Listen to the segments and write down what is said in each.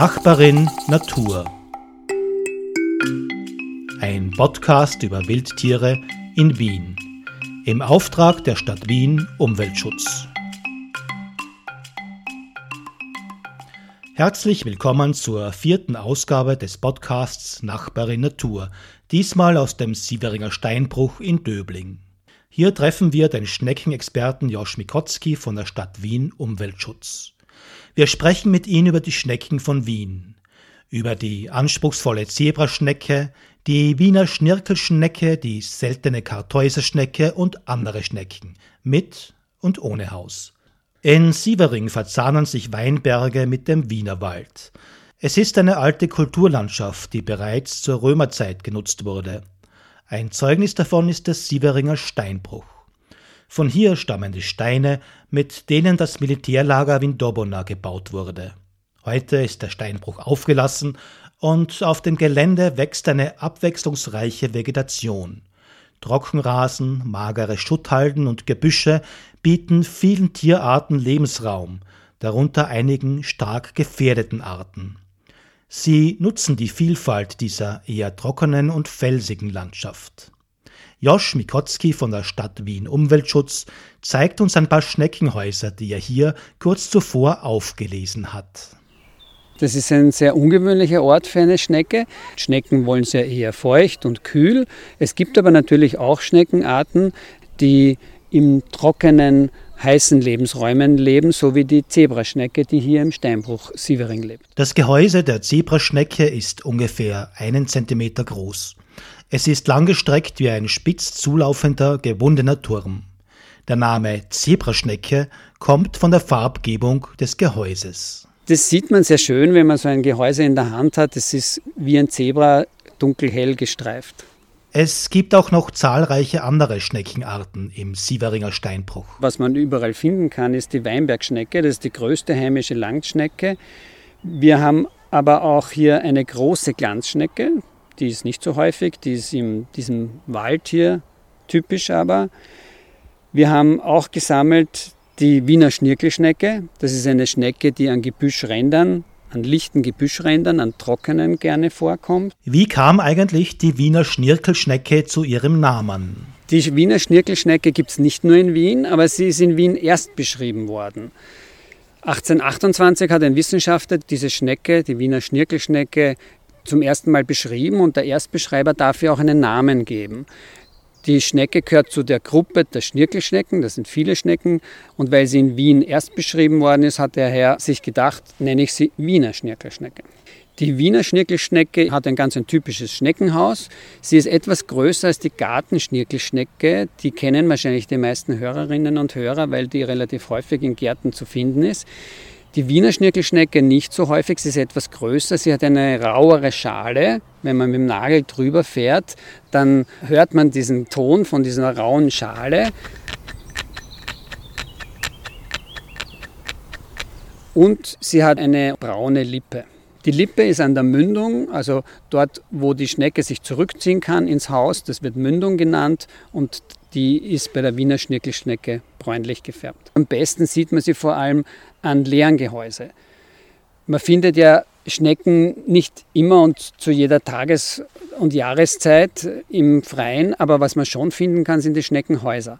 Nachbarin Natur. Ein Podcast über Wildtiere in Wien. Im Auftrag der Stadt Wien Umweltschutz. Herzlich willkommen zur vierten Ausgabe des Podcasts Nachbarin Natur, diesmal aus dem Sieveringer Steinbruch in Döbling. Hier treffen wir den Schneckenexperten Josch Mikotzki von der Stadt Wien Umweltschutz. Wir sprechen mit ihm über die Schnecken von Wien, über die anspruchsvolle Zebraschnecke, die Wiener Schnirkelschnecke, die seltene Kartäuserschnecke und andere Schnecken, mit und ohne Haus. In Sievering verzahnen sich Weinberge mit dem Wienerwald. Es ist eine alte Kulturlandschaft, die bereits zur Römerzeit genutzt wurde. Ein Zeugnis davon ist der Sieveringer Steinbruch. Von hier stammen die Steine, mit denen das Militärlager Vindobona gebaut wurde. Heute ist der Steinbruch aufgelassen und auf dem Gelände wächst eine abwechslungsreiche Vegetation. Trockenrasen, magere Schutthalden und Gebüsche bieten vielen Tierarten Lebensraum, darunter einigen stark gefährdeten Arten. Sie nutzen die Vielfalt dieser eher trockenen und felsigen Landschaft. Josch Mikotzki von der Stadt Wien Umweltschutz zeigt uns ein paar Schneckenhäuser, die er hier kurz zuvor aufgelesen hat. Das ist ein sehr ungewöhnlicher Ort für eine Schnecke. Schnecken wollen sehr eher feucht und kühl. Es gibt aber natürlich auch Schneckenarten, die im trockenen heißen Lebensräumen leben, so wie die Zebraschnecke, die hier im Steinbruch Sievering lebt. Das Gehäuse der Zebraschnecke ist ungefähr einen Zentimeter groß. Es ist langgestreckt wie ein spitz zulaufender, gewundener Turm. Der Name Zebraschnecke kommt von der Farbgebung des Gehäuses. Das sieht man sehr schön, wenn man so ein Gehäuse in der Hand hat. Es ist wie ein Zebra dunkelhell gestreift. Es gibt auch noch zahlreiche andere Schneckenarten im Sieveringer Steinbruch. Was man überall finden kann, ist die Weinbergschnecke. Das ist die größte heimische Langschnecke. Wir haben aber auch hier eine große Glanzschnecke. Die ist nicht so häufig, die ist in diesem Wald hier typisch aber. Wir haben auch gesammelt die Wiener Schnirkelschnecke. Das ist eine Schnecke, die an Gebüschrändern an lichten Gebüschrändern, an trockenen gerne vorkommt. Wie kam eigentlich die Wiener Schnirkelschnecke zu ihrem Namen? Die Wiener Schnirkelschnecke gibt es nicht nur in Wien, aber sie ist in Wien erst beschrieben worden. 1828 hat ein Wissenschaftler diese Schnecke, die Wiener Schnirkelschnecke, zum ersten Mal beschrieben und der Erstbeschreiber darf ihr auch einen Namen geben. Die Schnecke gehört zu der Gruppe der Schnirkelschnecken, das sind viele Schnecken. Und weil sie in Wien erst beschrieben worden ist, hat der Herr sich gedacht, nenne ich sie Wiener Schnirkelschnecke. Die Wiener Schnirkelschnecke hat ein ganz ein typisches Schneckenhaus. Sie ist etwas größer als die Gartenschnirkelschnecke. Die kennen wahrscheinlich die meisten Hörerinnen und Hörer, weil die relativ häufig in Gärten zu finden ist. Die Wiener Schnirkelschnecke nicht so häufig, sie ist etwas größer, sie hat eine rauere Schale. Wenn man mit dem Nagel drüber fährt, dann hört man diesen Ton von dieser rauen Schale. Und sie hat eine braune Lippe. Die Lippe ist an der Mündung, also dort, wo die Schnecke sich zurückziehen kann ins Haus, das wird Mündung genannt und die ist bei der Wiener Schnirkelschnecke bräunlich gefärbt. Am besten sieht man sie vor allem an leeren Gehäuse. Man findet ja Schnecken nicht immer und zu jeder Tages- und Jahreszeit im Freien, aber was man schon finden kann, sind die Schneckenhäuser.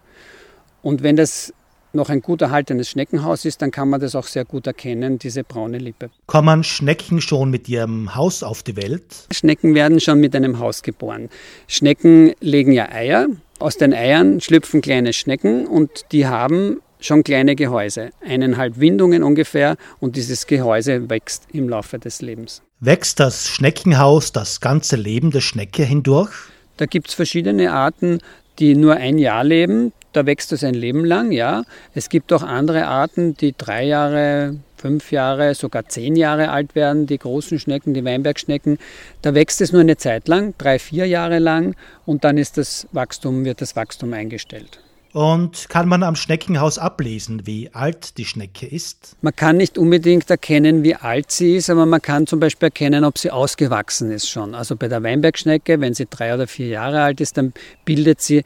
Und wenn das noch ein gut erhaltenes Schneckenhaus ist, dann kann man das auch sehr gut erkennen, diese braune Lippe. Kommen Schnecken schon mit ihrem Haus auf die Welt? Schnecken werden schon mit einem Haus geboren. Schnecken legen ja Eier. Aus den Eiern schlüpfen kleine Schnecken und die haben schon kleine Gehäuse, eineinhalb Windungen ungefähr und dieses Gehäuse wächst im Laufe des Lebens. Wächst das Schneckenhaus das ganze Leben der Schnecke hindurch? Da gibt es verschiedene Arten, die nur ein Jahr leben. Da wächst es ein Leben lang, ja. Es gibt auch andere Arten, die drei Jahre, fünf Jahre, sogar zehn Jahre alt werden, die großen Schnecken, die Weinbergschnecken. Da wächst es nur eine Zeit lang, drei, vier Jahre lang und dann ist das Wachstum, wird das Wachstum eingestellt. Und kann man am Schneckenhaus ablesen, wie alt die Schnecke ist? Man kann nicht unbedingt erkennen, wie alt sie ist, aber man kann zum Beispiel erkennen, ob sie ausgewachsen ist schon. Also bei der Weinbergschnecke, wenn sie drei oder vier Jahre alt ist, dann bildet sie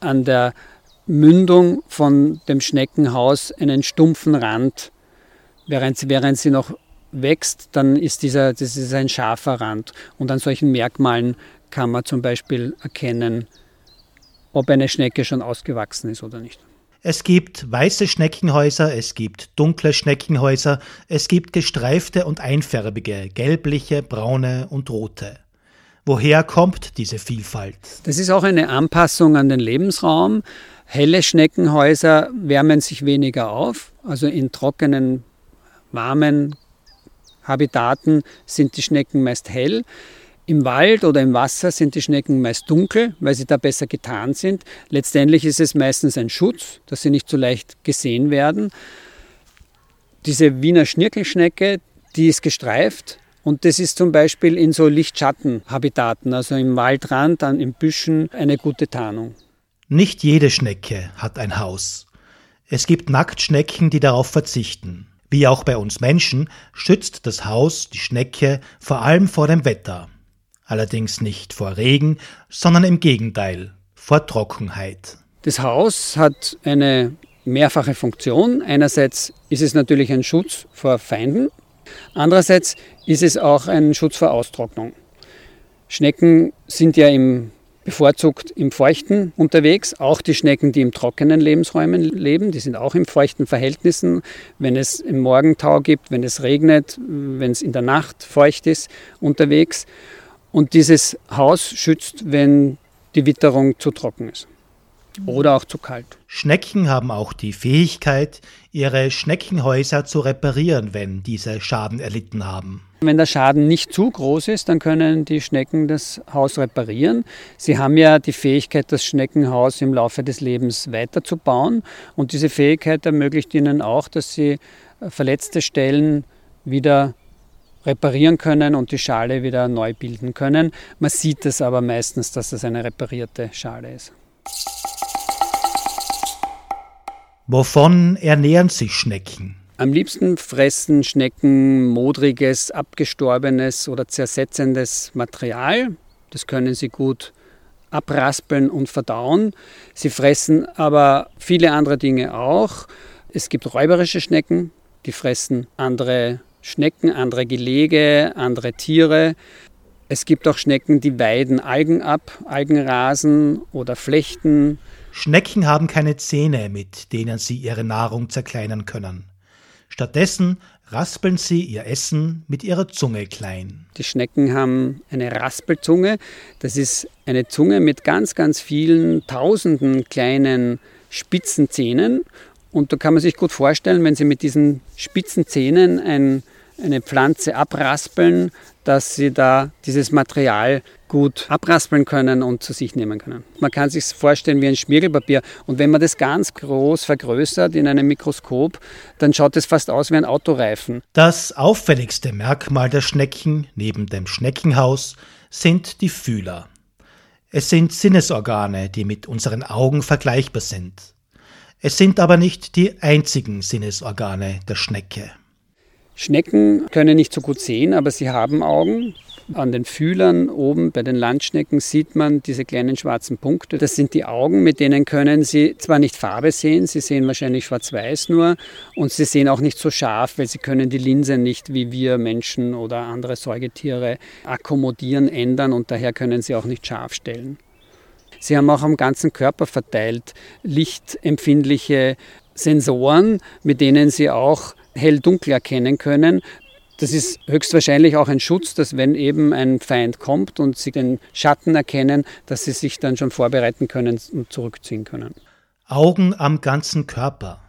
an der Mündung von dem Schneckenhaus einen stumpfen Rand, während sie, während sie noch wächst, dann ist dieser, das ist ein scharfer Rand. Und an solchen Merkmalen kann man zum Beispiel erkennen, ob eine Schnecke schon ausgewachsen ist oder nicht. Es gibt weiße Schneckenhäuser, es gibt dunkle Schneckenhäuser, es gibt gestreifte und einfärbige, gelbliche, braune und rote. Woher kommt diese Vielfalt? Das ist auch eine Anpassung an den Lebensraum. Helle Schneckenhäuser wärmen sich weniger auf. Also in trockenen, warmen Habitaten sind die Schnecken meist hell. Im Wald oder im Wasser sind die Schnecken meist dunkel, weil sie da besser getarnt sind. Letztendlich ist es meistens ein Schutz, dass sie nicht so leicht gesehen werden. Diese Wiener Schnirkelschnecke, die ist gestreift und das ist zum Beispiel in so Lichtschattenhabitaten, also im Waldrand, dann in Büschen, eine gute Tarnung. Nicht jede Schnecke hat ein Haus. Es gibt Nacktschnecken, die darauf verzichten. Wie auch bei uns Menschen schützt das Haus die Schnecke vor allem vor dem Wetter allerdings nicht vor Regen, sondern im Gegenteil, vor Trockenheit. Das Haus hat eine mehrfache Funktion. Einerseits ist es natürlich ein Schutz vor Feinden, andererseits ist es auch ein Schutz vor Austrocknung. Schnecken sind ja im, bevorzugt im Feuchten unterwegs, auch die Schnecken, die im trockenen Lebensräumen leben, die sind auch in feuchten Verhältnissen. Wenn es im Morgentau gibt, wenn es regnet, wenn es in der Nacht feucht ist, unterwegs. Und dieses Haus schützt, wenn die Witterung zu trocken ist oder auch zu kalt. Schnecken haben auch die Fähigkeit, ihre Schneckenhäuser zu reparieren, wenn diese Schaden erlitten haben. Wenn der Schaden nicht zu groß ist, dann können die Schnecken das Haus reparieren. Sie haben ja die Fähigkeit, das Schneckenhaus im Laufe des Lebens weiterzubauen. Und diese Fähigkeit ermöglicht ihnen auch, dass sie verletzte Stellen wieder reparieren können und die Schale wieder neu bilden können. Man sieht es aber meistens, dass es eine reparierte Schale ist. Wovon ernähren sich Schnecken? Am liebsten fressen Schnecken modriges, abgestorbenes oder zersetzendes Material. Das können sie gut abraspeln und verdauen. Sie fressen aber viele andere Dinge auch. Es gibt räuberische Schnecken, die fressen andere Schnecken, andere Gelege, andere Tiere. Es gibt auch Schnecken, die weiden Algen ab, Algenrasen oder Flechten. Schnecken haben keine Zähne, mit denen sie ihre Nahrung zerkleinern können. Stattdessen raspeln sie ihr Essen mit ihrer Zunge klein. Die Schnecken haben eine Raspelzunge. Das ist eine Zunge mit ganz, ganz vielen tausenden kleinen spitzen Zähnen und da kann man sich gut vorstellen, wenn Sie mit diesen spitzen Zähnen ein, eine Pflanze abraspeln, dass Sie da dieses Material gut abraspeln können und zu sich nehmen können. Man kann sich vorstellen wie ein Schmirgelpapier und wenn man das ganz groß vergrößert in einem Mikroskop, dann schaut es fast aus wie ein Autoreifen. Das auffälligste Merkmal der Schnecken neben dem Schneckenhaus sind die Fühler. Es sind Sinnesorgane, die mit unseren Augen vergleichbar sind. Es sind aber nicht die einzigen Sinnesorgane der Schnecke. Schnecken können nicht so gut sehen, aber sie haben Augen. An den Fühlern oben bei den Landschnecken sieht man diese kleinen schwarzen Punkte. Das sind die Augen, mit denen können sie zwar nicht Farbe sehen, sie sehen wahrscheinlich schwarz-weiß nur und sie sehen auch nicht so scharf, weil sie können die Linse nicht wie wir Menschen oder andere Säugetiere akkommodieren, ändern und daher können sie auch nicht scharf stellen. Sie haben auch am ganzen Körper verteilt lichtempfindliche Sensoren, mit denen Sie auch hell-dunkel erkennen können. Das ist höchstwahrscheinlich auch ein Schutz, dass wenn eben ein Feind kommt und Sie den Schatten erkennen, dass Sie sich dann schon vorbereiten können und zurückziehen können. Augen am ganzen Körper.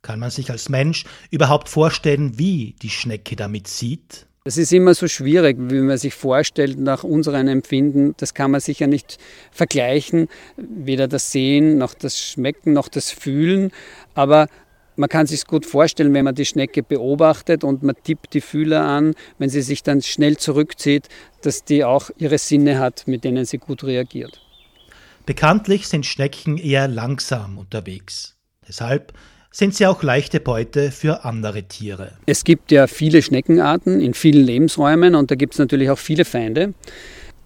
Kann man sich als Mensch überhaupt vorstellen, wie die Schnecke damit sieht? Das ist immer so schwierig, wie man sich vorstellt, nach unserem Empfinden. Das kann man sicher nicht vergleichen, weder das Sehen, noch das Schmecken, noch das Fühlen. Aber man kann sich gut vorstellen, wenn man die Schnecke beobachtet und man tippt die Fühler an, wenn sie sich dann schnell zurückzieht, dass die auch ihre Sinne hat, mit denen sie gut reagiert. Bekanntlich sind Schnecken eher langsam unterwegs. Deshalb sind sie auch leichte Beute für andere Tiere. Es gibt ja viele Schneckenarten in vielen Lebensräumen und da gibt es natürlich auch viele Feinde.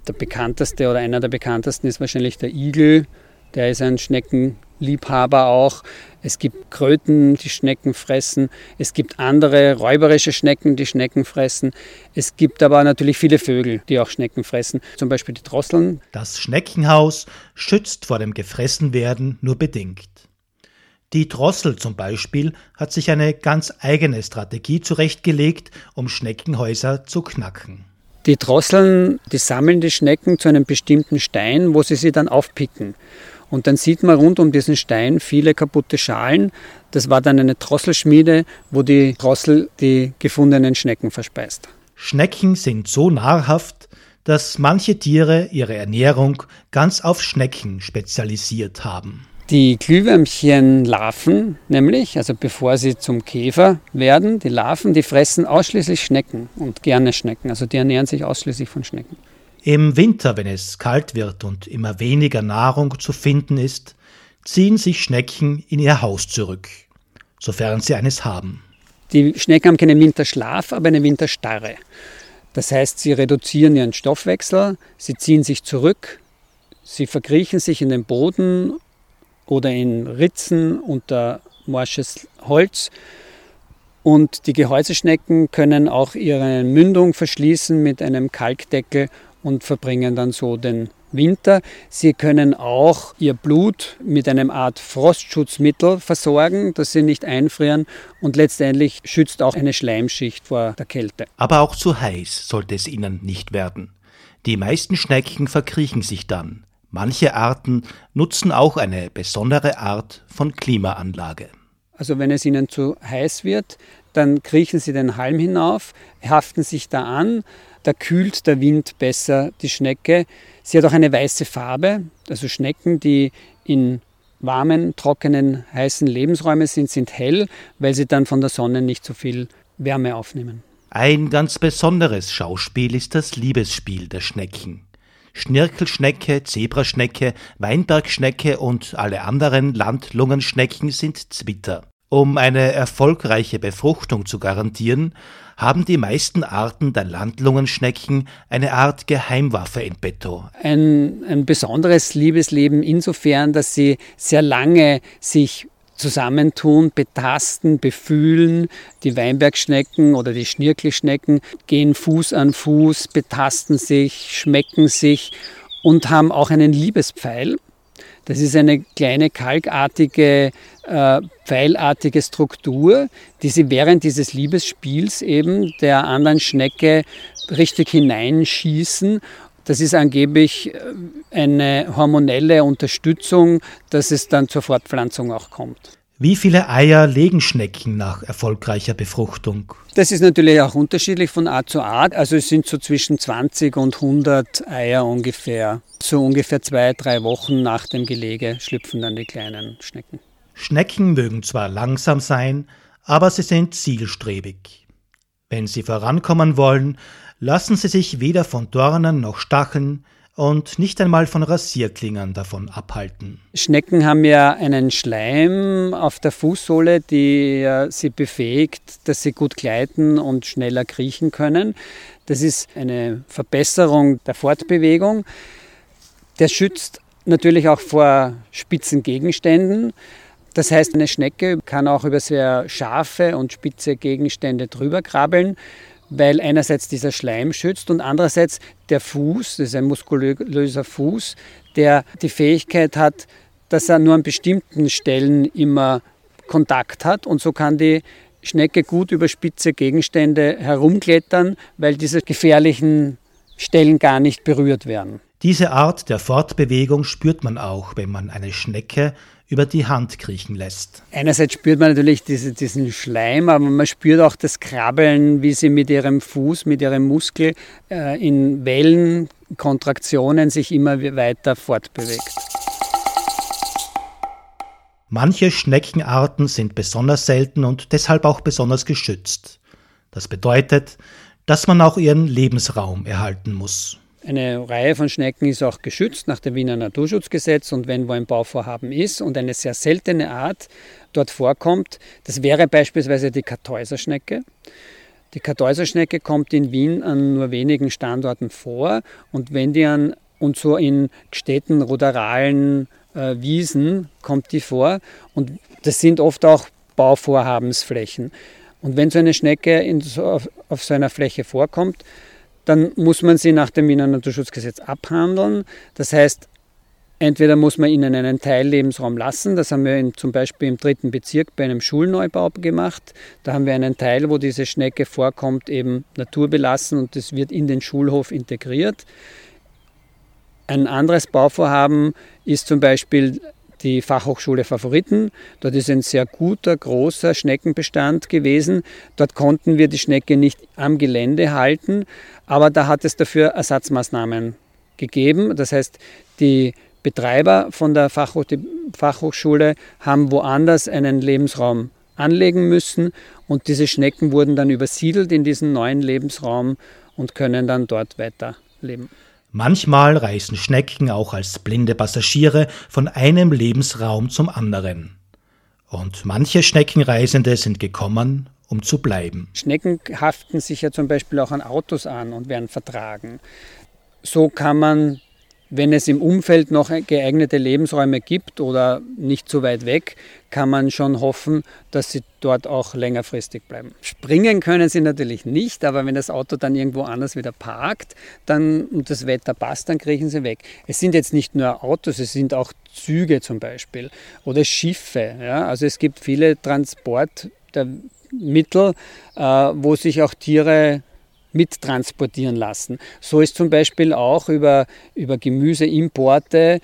Der bekannteste oder einer der bekanntesten ist wahrscheinlich der Igel, der ist ein Schneckenliebhaber auch. Es gibt Kröten, die Schnecken fressen. Es gibt andere räuberische Schnecken, die Schnecken fressen. Es gibt aber natürlich viele Vögel, die auch Schnecken fressen. Zum Beispiel die Drosseln. Das Schneckenhaus schützt vor dem Gefressenwerden nur bedingt. Die Drossel zum Beispiel hat sich eine ganz eigene Strategie zurechtgelegt, um Schneckenhäuser zu knacken. Die Drosseln, die sammeln die Schnecken zu einem bestimmten Stein, wo sie sie dann aufpicken. Und dann sieht man rund um diesen Stein viele kaputte Schalen. Das war dann eine Drosselschmiede, wo die Drossel die gefundenen Schnecken verspeist. Schnecken sind so nahrhaft, dass manche Tiere ihre Ernährung ganz auf Schnecken spezialisiert haben. Die Glühwürmchenlarven nämlich, also bevor sie zum Käfer werden, die Larven, die fressen ausschließlich Schnecken und gerne Schnecken. Also die ernähren sich ausschließlich von Schnecken. Im Winter, wenn es kalt wird und immer weniger Nahrung zu finden ist, ziehen sich Schnecken in ihr Haus zurück, sofern sie eines haben. Die Schnecken haben keinen Winterschlaf, aber eine Winterstarre. Das heißt, sie reduzieren ihren Stoffwechsel, sie ziehen sich zurück, sie verkriechen sich in den Boden oder in Ritzen unter morsches Holz. Und die Gehäuseschnecken können auch ihre Mündung verschließen mit einem Kalkdeckel und verbringen dann so den Winter. Sie können auch ihr Blut mit einem Art Frostschutzmittel versorgen, dass sie nicht einfrieren und letztendlich schützt auch eine Schleimschicht vor der Kälte. Aber auch zu heiß sollte es ihnen nicht werden. Die meisten Schnecken verkriechen sich dann. Manche Arten nutzen auch eine besondere Art von Klimaanlage. Also wenn es ihnen zu heiß wird, dann kriechen sie den Halm hinauf, haften sich da an, da kühlt der Wind besser die Schnecke. Sie hat auch eine weiße Farbe. Also Schnecken, die in warmen, trockenen, heißen Lebensräumen sind, sind hell, weil sie dann von der Sonne nicht so viel Wärme aufnehmen. Ein ganz besonderes Schauspiel ist das Liebesspiel der Schnecken. Schnirkelschnecke, Zebraschnecke, Weinbergschnecke und alle anderen Landlungenschnecken sind Zwitter. Um eine erfolgreiche Befruchtung zu garantieren, haben die meisten Arten der Landlungenschnecken eine Art Geheimwaffe in petto. Ein, ein besonderes Liebesleben insofern, dass sie sehr lange sich zusammentun, betasten, befühlen. Die Weinbergschnecken oder die Schnirkelschnecken gehen Fuß an Fuß, betasten sich, schmecken sich und haben auch einen Liebespfeil. Das ist eine kleine kalkartige, äh, pfeilartige Struktur, die sie während dieses Liebesspiels eben der anderen Schnecke richtig hineinschießen. Das ist angeblich äh, eine hormonelle Unterstützung, dass es dann zur Fortpflanzung auch kommt. Wie viele Eier legen Schnecken nach erfolgreicher Befruchtung? Das ist natürlich auch unterschiedlich von Art zu Art. Also es sind so zwischen 20 und 100 Eier ungefähr. So ungefähr zwei, drei Wochen nach dem Gelege schlüpfen dann die kleinen Schnecken. Schnecken mögen zwar langsam sein, aber sie sind zielstrebig. Wenn sie vorankommen wollen, lassen sie sich weder von Dornen noch Stacheln, und nicht einmal von Rasierklingern davon abhalten. Schnecken haben ja einen Schleim auf der Fußsohle, die sie befähigt, dass sie gut gleiten und schneller kriechen können. Das ist eine Verbesserung der Fortbewegung. Der schützt natürlich auch vor spitzen Gegenständen. Das heißt, eine Schnecke kann auch über sehr scharfe und spitze Gegenstände drüber krabbeln weil einerseits dieser Schleim schützt und andererseits der Fuß, das ist ein muskulöser Fuß, der die Fähigkeit hat, dass er nur an bestimmten Stellen immer Kontakt hat und so kann die Schnecke gut über spitze Gegenstände herumklettern, weil diese gefährlichen Stellen gar nicht berührt werden. Diese Art der Fortbewegung spürt man auch, wenn man eine Schnecke über die Hand kriechen lässt. Einerseits spürt man natürlich diese, diesen Schleim, aber man spürt auch das Krabbeln, wie sie mit ihrem Fuß, mit ihrem Muskel äh, in Wellen, Kontraktionen sich immer weiter fortbewegt. Manche Schneckenarten sind besonders selten und deshalb auch besonders geschützt. Das bedeutet, dass man auch ihren Lebensraum erhalten muss. Eine Reihe von Schnecken ist auch geschützt nach dem Wiener Naturschutzgesetz und wenn wo ein Bauvorhaben ist und eine sehr seltene Art dort vorkommt, das wäre beispielsweise die Kartäuserschnecke. Die Kartäuserschnecke kommt in Wien an nur wenigen Standorten vor und wenn die an und so in Städten, ruderalen äh, Wiesen kommt die vor und das sind oft auch Bauvorhabensflächen. Und wenn so eine Schnecke so auf, auf so einer Fläche vorkommt, dann muss man sie nach dem Wiener Naturschutzgesetz abhandeln. Das heißt, entweder muss man ihnen einen Teillebensraum lassen, das haben wir in, zum Beispiel im dritten Bezirk bei einem Schulneubau gemacht. Da haben wir einen Teil, wo diese Schnecke vorkommt, eben naturbelassen und das wird in den Schulhof integriert. Ein anderes Bauvorhaben ist zum Beispiel die Fachhochschule Favoriten. Dort ist ein sehr guter, großer Schneckenbestand gewesen. Dort konnten wir die Schnecke nicht am Gelände halten, aber da hat es dafür Ersatzmaßnahmen gegeben. Das heißt, die Betreiber von der Fachhoch Fachhochschule haben woanders einen Lebensraum anlegen müssen und diese Schnecken wurden dann übersiedelt in diesen neuen Lebensraum und können dann dort weiterleben. Manchmal reisen Schnecken auch als blinde Passagiere von einem Lebensraum zum anderen. Und manche Schneckenreisende sind gekommen, um zu bleiben. Schnecken haften sich ja zum Beispiel auch an Autos an und werden vertragen. So kann man wenn es im Umfeld noch geeignete Lebensräume gibt oder nicht so weit weg, kann man schon hoffen, dass sie dort auch längerfristig bleiben. Springen können sie natürlich nicht, aber wenn das Auto dann irgendwo anders wieder parkt dann, und das Wetter passt, dann kriechen sie weg. Es sind jetzt nicht nur Autos, es sind auch Züge zum Beispiel oder Schiffe. Ja? Also es gibt viele Transportmittel, äh, wo sich auch Tiere mittransportieren lassen. So ist zum Beispiel auch über, über Gemüseimporte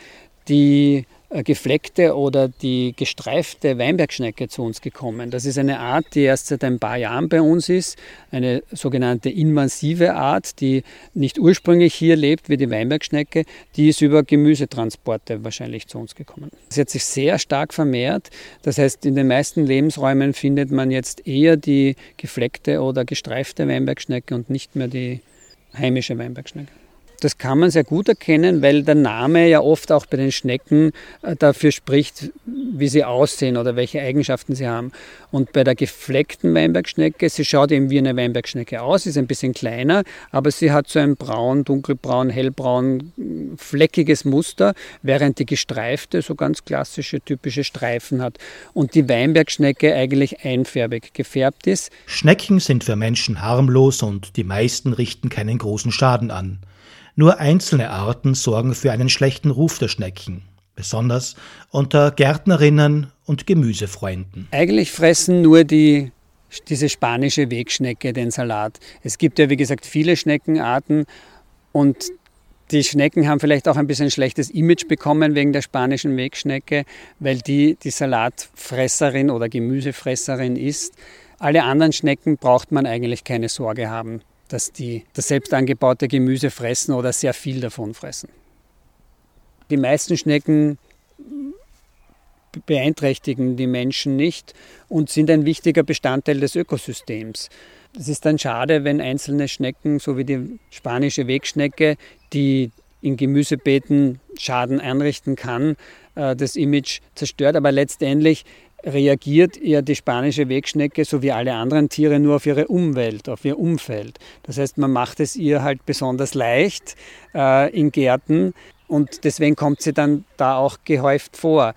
die gefleckte oder die gestreifte Weinbergschnecke zu uns gekommen. Das ist eine Art, die erst seit ein paar Jahren bei uns ist, eine sogenannte invasive Art, die nicht ursprünglich hier lebt wie die Weinbergschnecke, die ist über Gemüsetransporte wahrscheinlich zu uns gekommen. Sie hat sich sehr stark vermehrt, das heißt in den meisten Lebensräumen findet man jetzt eher die gefleckte oder gestreifte Weinbergschnecke und nicht mehr die heimische Weinbergschnecke. Das kann man sehr gut erkennen, weil der Name ja oft auch bei den Schnecken äh, dafür spricht, wie sie aussehen oder welche Eigenschaften sie haben. Und bei der gefleckten Weinbergschnecke, sie schaut eben wie eine Weinbergschnecke aus, ist ein bisschen kleiner, aber sie hat so ein braun, dunkelbraun, hellbraun, fleckiges Muster, während die gestreifte so ganz klassische, typische Streifen hat. Und die Weinbergschnecke eigentlich einfärbig gefärbt ist. Schnecken sind für Menschen harmlos und die meisten richten keinen großen Schaden an. Nur einzelne Arten sorgen für einen schlechten Ruf der Schnecken, besonders unter Gärtnerinnen und Gemüsefreunden. Eigentlich fressen nur die diese spanische Wegschnecke den Salat. Es gibt ja, wie gesagt, viele Schneckenarten und die Schnecken haben vielleicht auch ein bisschen schlechtes Image bekommen wegen der spanischen Wegschnecke, weil die die Salatfresserin oder Gemüsefresserin ist. Alle anderen Schnecken braucht man eigentlich keine Sorge haben dass die das selbst angebaute Gemüse fressen oder sehr viel davon fressen. Die meisten Schnecken beeinträchtigen die Menschen nicht und sind ein wichtiger Bestandteil des Ökosystems. Es ist dann schade, wenn einzelne Schnecken, so wie die spanische Wegschnecke, die in Gemüsebeeten Schaden anrichten kann, äh, das Image zerstört. Aber letztendlich reagiert ja die spanische Wegschnecke so wie alle anderen Tiere nur auf ihre Umwelt, auf ihr Umfeld. Das heißt, man macht es ihr halt besonders leicht äh, in Gärten und deswegen kommt sie dann da auch gehäuft vor.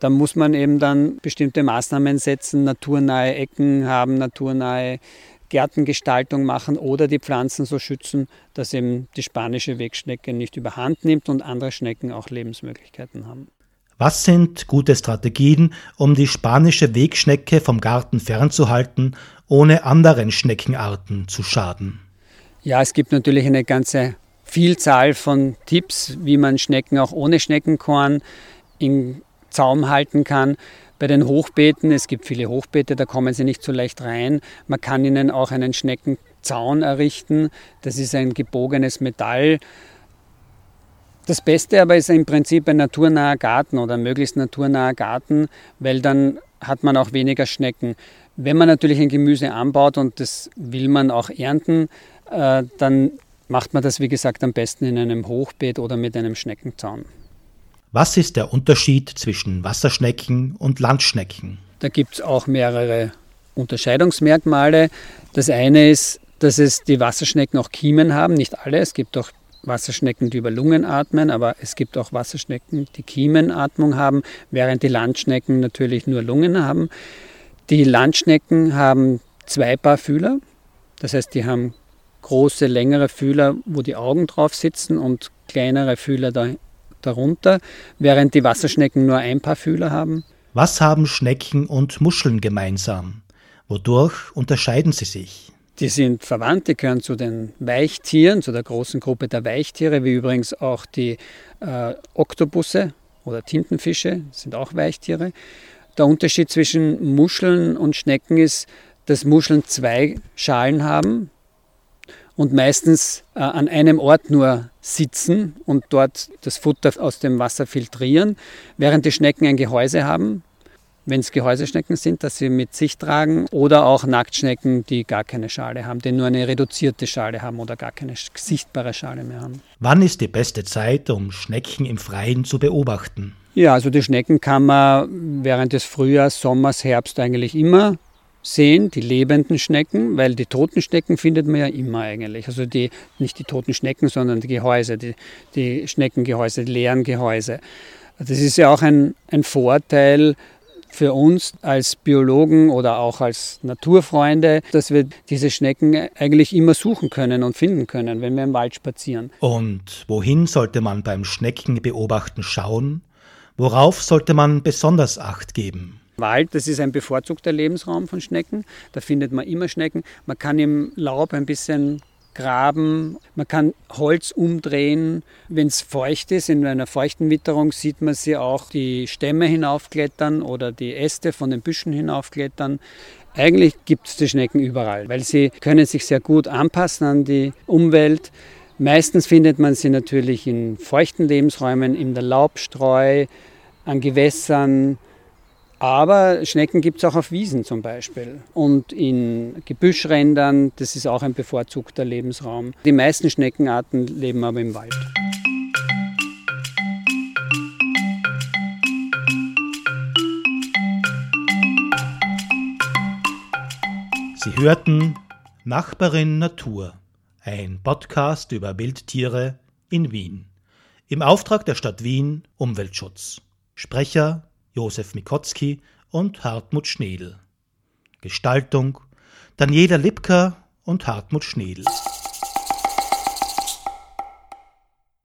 Da muss man eben dann bestimmte Maßnahmen setzen, naturnahe Ecken haben, naturnahe Gärtengestaltung machen oder die Pflanzen so schützen, dass eben die spanische Wegschnecke nicht überhand nimmt und andere Schnecken auch Lebensmöglichkeiten haben. Was sind gute Strategien, um die spanische Wegschnecke vom Garten fernzuhalten, ohne anderen Schneckenarten zu schaden? Ja, es gibt natürlich eine ganze Vielzahl von Tipps, wie man Schnecken auch ohne Schneckenkorn im Zaum halten kann. Bei den Hochbeeten, es gibt viele Hochbeete, da kommen sie nicht so leicht rein. Man kann ihnen auch einen Schneckenzaun errichten. Das ist ein gebogenes Metall das Beste aber ist im Prinzip ein naturnaher Garten oder ein möglichst naturnaher Garten, weil dann hat man auch weniger Schnecken. Wenn man natürlich ein Gemüse anbaut und das will man auch ernten, äh, dann macht man das, wie gesagt, am besten in einem Hochbeet oder mit einem Schneckenzaun. Was ist der Unterschied zwischen Wasserschnecken und Landschnecken? Da gibt es auch mehrere Unterscheidungsmerkmale. Das eine ist, dass es die Wasserschnecken auch Kiemen haben, nicht alle. Es gibt auch Wasserschnecken, die über Lungen atmen, aber es gibt auch Wasserschnecken, die Kiemenatmung haben, während die Landschnecken natürlich nur Lungen haben. Die Landschnecken haben zwei Paar Fühler, das heißt, die haben große, längere Fühler, wo die Augen drauf sitzen und kleinere Fühler da, darunter, während die Wasserschnecken nur ein paar Fühler haben. Was haben Schnecken und Muscheln gemeinsam? Wodurch unterscheiden sie sich? Die sind verwandt, die gehören zu den Weichtieren, zu der großen Gruppe der Weichtiere, wie übrigens auch die äh, Oktopusse oder Tintenfische, sind auch Weichtiere. Der Unterschied zwischen Muscheln und Schnecken ist, dass Muscheln zwei Schalen haben und meistens äh, an einem Ort nur sitzen und dort das Futter aus dem Wasser filtrieren, während die Schnecken ein Gehäuse haben, wenn es Gehäuseschnecken sind, dass sie mit sich tragen oder auch Nacktschnecken, die gar keine Schale haben, die nur eine reduzierte Schale haben oder gar keine sichtbare Schale mehr haben. Wann ist die beste Zeit, um Schnecken im Freien zu beobachten? Ja, also die Schnecken kann man während des Frühjahrs, Sommers, Herbst eigentlich immer sehen, die lebenden Schnecken, weil die toten Schnecken findet man ja immer eigentlich. Also die, nicht die toten Schnecken, sondern die Gehäuse, die, die Schneckengehäuse, die leeren Gehäuse. Das ist ja auch ein, ein Vorteil für uns als Biologen oder auch als Naturfreunde, dass wir diese Schnecken eigentlich immer suchen können und finden können, wenn wir im Wald spazieren. Und wohin sollte man beim Schneckenbeobachten schauen? Worauf sollte man besonders Acht geben? Wald, das ist ein bevorzugter Lebensraum von Schnecken. Da findet man immer Schnecken. Man kann im Laub ein bisschen graben, man kann Holz umdrehen. Wenn es feucht ist, in einer feuchten Witterung sieht man sie auch die Stämme hinaufklettern oder die Äste von den Büschen hinaufklettern. Eigentlich gibt es die Schnecken überall, weil sie können sich sehr gut anpassen an die Umwelt. Meistens findet man sie natürlich in feuchten Lebensräumen, in der Laubstreu, an Gewässern, aber Schnecken gibt es auch auf Wiesen zum Beispiel und in Gebüschrändern. Das ist auch ein bevorzugter Lebensraum. Die meisten Schneckenarten leben aber im Wald. Sie hörten Nachbarin Natur, ein Podcast über Wildtiere in Wien. Im Auftrag der Stadt Wien Umweltschutz. Sprecher Josef Mikotzki und Hartmut Schnedel. Gestaltung Daniela Lipka und Hartmut Schnedel.